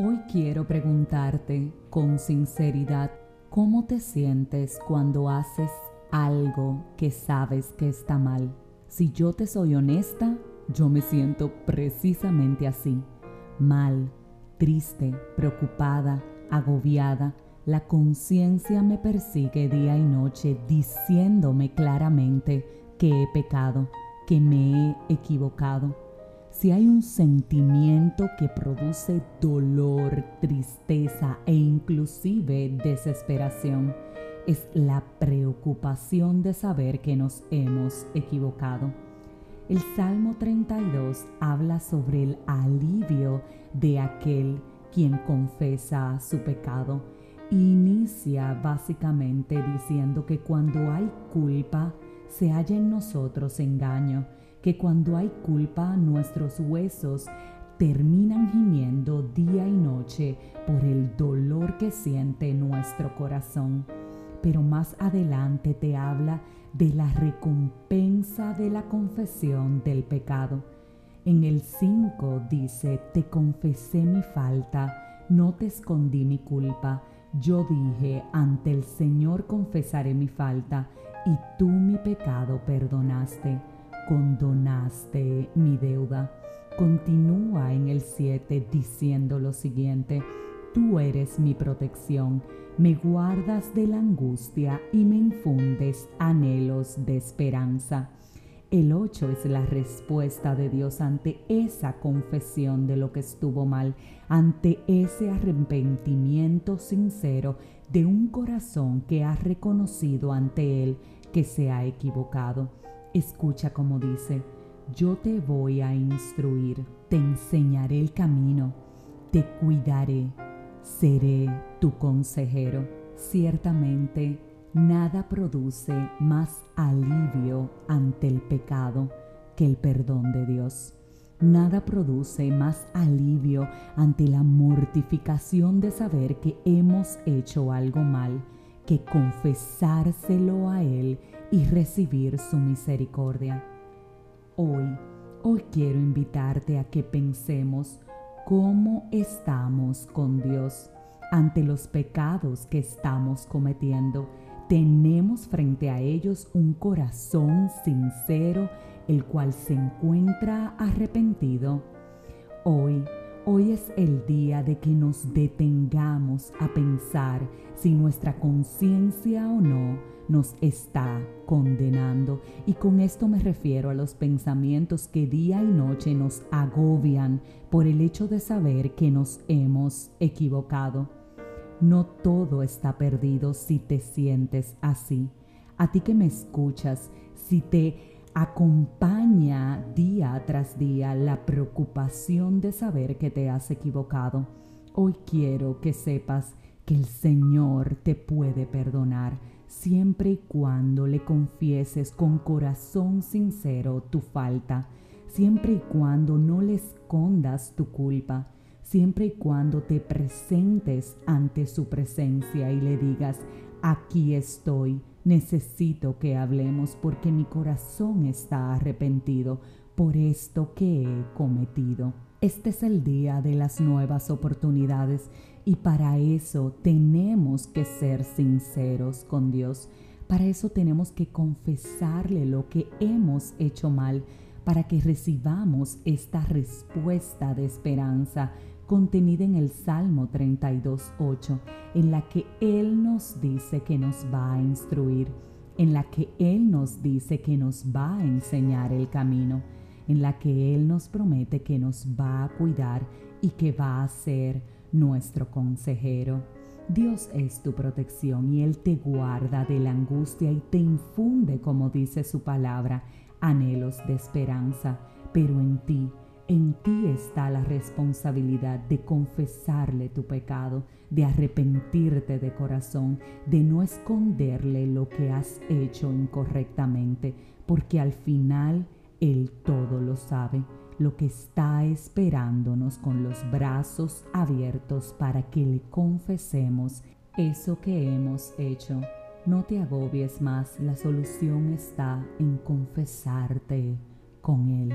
Hoy quiero preguntarte con sinceridad cómo te sientes cuando haces algo que sabes que está mal. Si yo te soy honesta, yo me siento precisamente así, mal, triste, preocupada, agobiada. La conciencia me persigue día y noche diciéndome claramente que he pecado, que me he equivocado si hay un sentimiento que produce dolor, tristeza e inclusive desesperación, es la preocupación de saber que nos hemos equivocado. El Salmo 32 habla sobre el alivio de aquel quien confesa su pecado. Inicia básicamente diciendo que cuando hay culpa, se halla en nosotros engaño que cuando hay culpa nuestros huesos terminan gimiendo día y noche por el dolor que siente nuestro corazón. Pero más adelante te habla de la recompensa de la confesión del pecado. En el 5 dice, te confesé mi falta, no te escondí mi culpa. Yo dije, ante el Señor confesaré mi falta, y tú mi pecado perdonaste condonaste mi deuda. Continúa en el 7 diciendo lo siguiente, tú eres mi protección, me guardas de la angustia y me infundes anhelos de esperanza. El 8 es la respuesta de Dios ante esa confesión de lo que estuvo mal, ante ese arrepentimiento sincero de un corazón que ha reconocido ante Él que se ha equivocado. Escucha como dice, yo te voy a instruir, te enseñaré el camino, te cuidaré, seré tu consejero. Ciertamente, nada produce más alivio ante el pecado que el perdón de Dios. Nada produce más alivio ante la mortificación de saber que hemos hecho algo mal que confesárselo a Él y recibir su misericordia. Hoy, hoy quiero invitarte a que pensemos cómo estamos con Dios ante los pecados que estamos cometiendo. Tenemos frente a ellos un corazón sincero, el cual se encuentra arrepentido. Hoy Hoy es el día de que nos detengamos a pensar si nuestra conciencia o no nos está condenando. Y con esto me refiero a los pensamientos que día y noche nos agobian por el hecho de saber que nos hemos equivocado. No todo está perdido si te sientes así. A ti que me escuchas, si te acompaña día tras día la preocupación de saber que te has equivocado. Hoy quiero que sepas que el Señor te puede perdonar siempre y cuando le confieses con corazón sincero tu falta, siempre y cuando no le escondas tu culpa, siempre y cuando te presentes ante su presencia y le digas, aquí estoy, necesito que hablemos porque mi corazón está arrepentido por esto que he cometido. Este es el día de las nuevas oportunidades y para eso tenemos que ser sinceros con Dios. Para eso tenemos que confesarle lo que hemos hecho mal para que recibamos esta respuesta de esperanza contenida en el Salmo 32.8, en la que Él nos dice que nos va a instruir, en la que Él nos dice que nos va a enseñar el camino, en la que Él nos promete que nos va a cuidar y que va a ser nuestro consejero. Dios es tu protección y Él te guarda de la angustia y te infunde, como dice su palabra, anhelos de esperanza, pero en ti en ti está la responsabilidad de confesarle tu pecado, de arrepentirte de corazón, de no esconderle lo que has hecho incorrectamente, porque al final Él todo lo sabe, lo que está esperándonos con los brazos abiertos para que le confesemos eso que hemos hecho. No te agobies más, la solución está en confesarte con Él.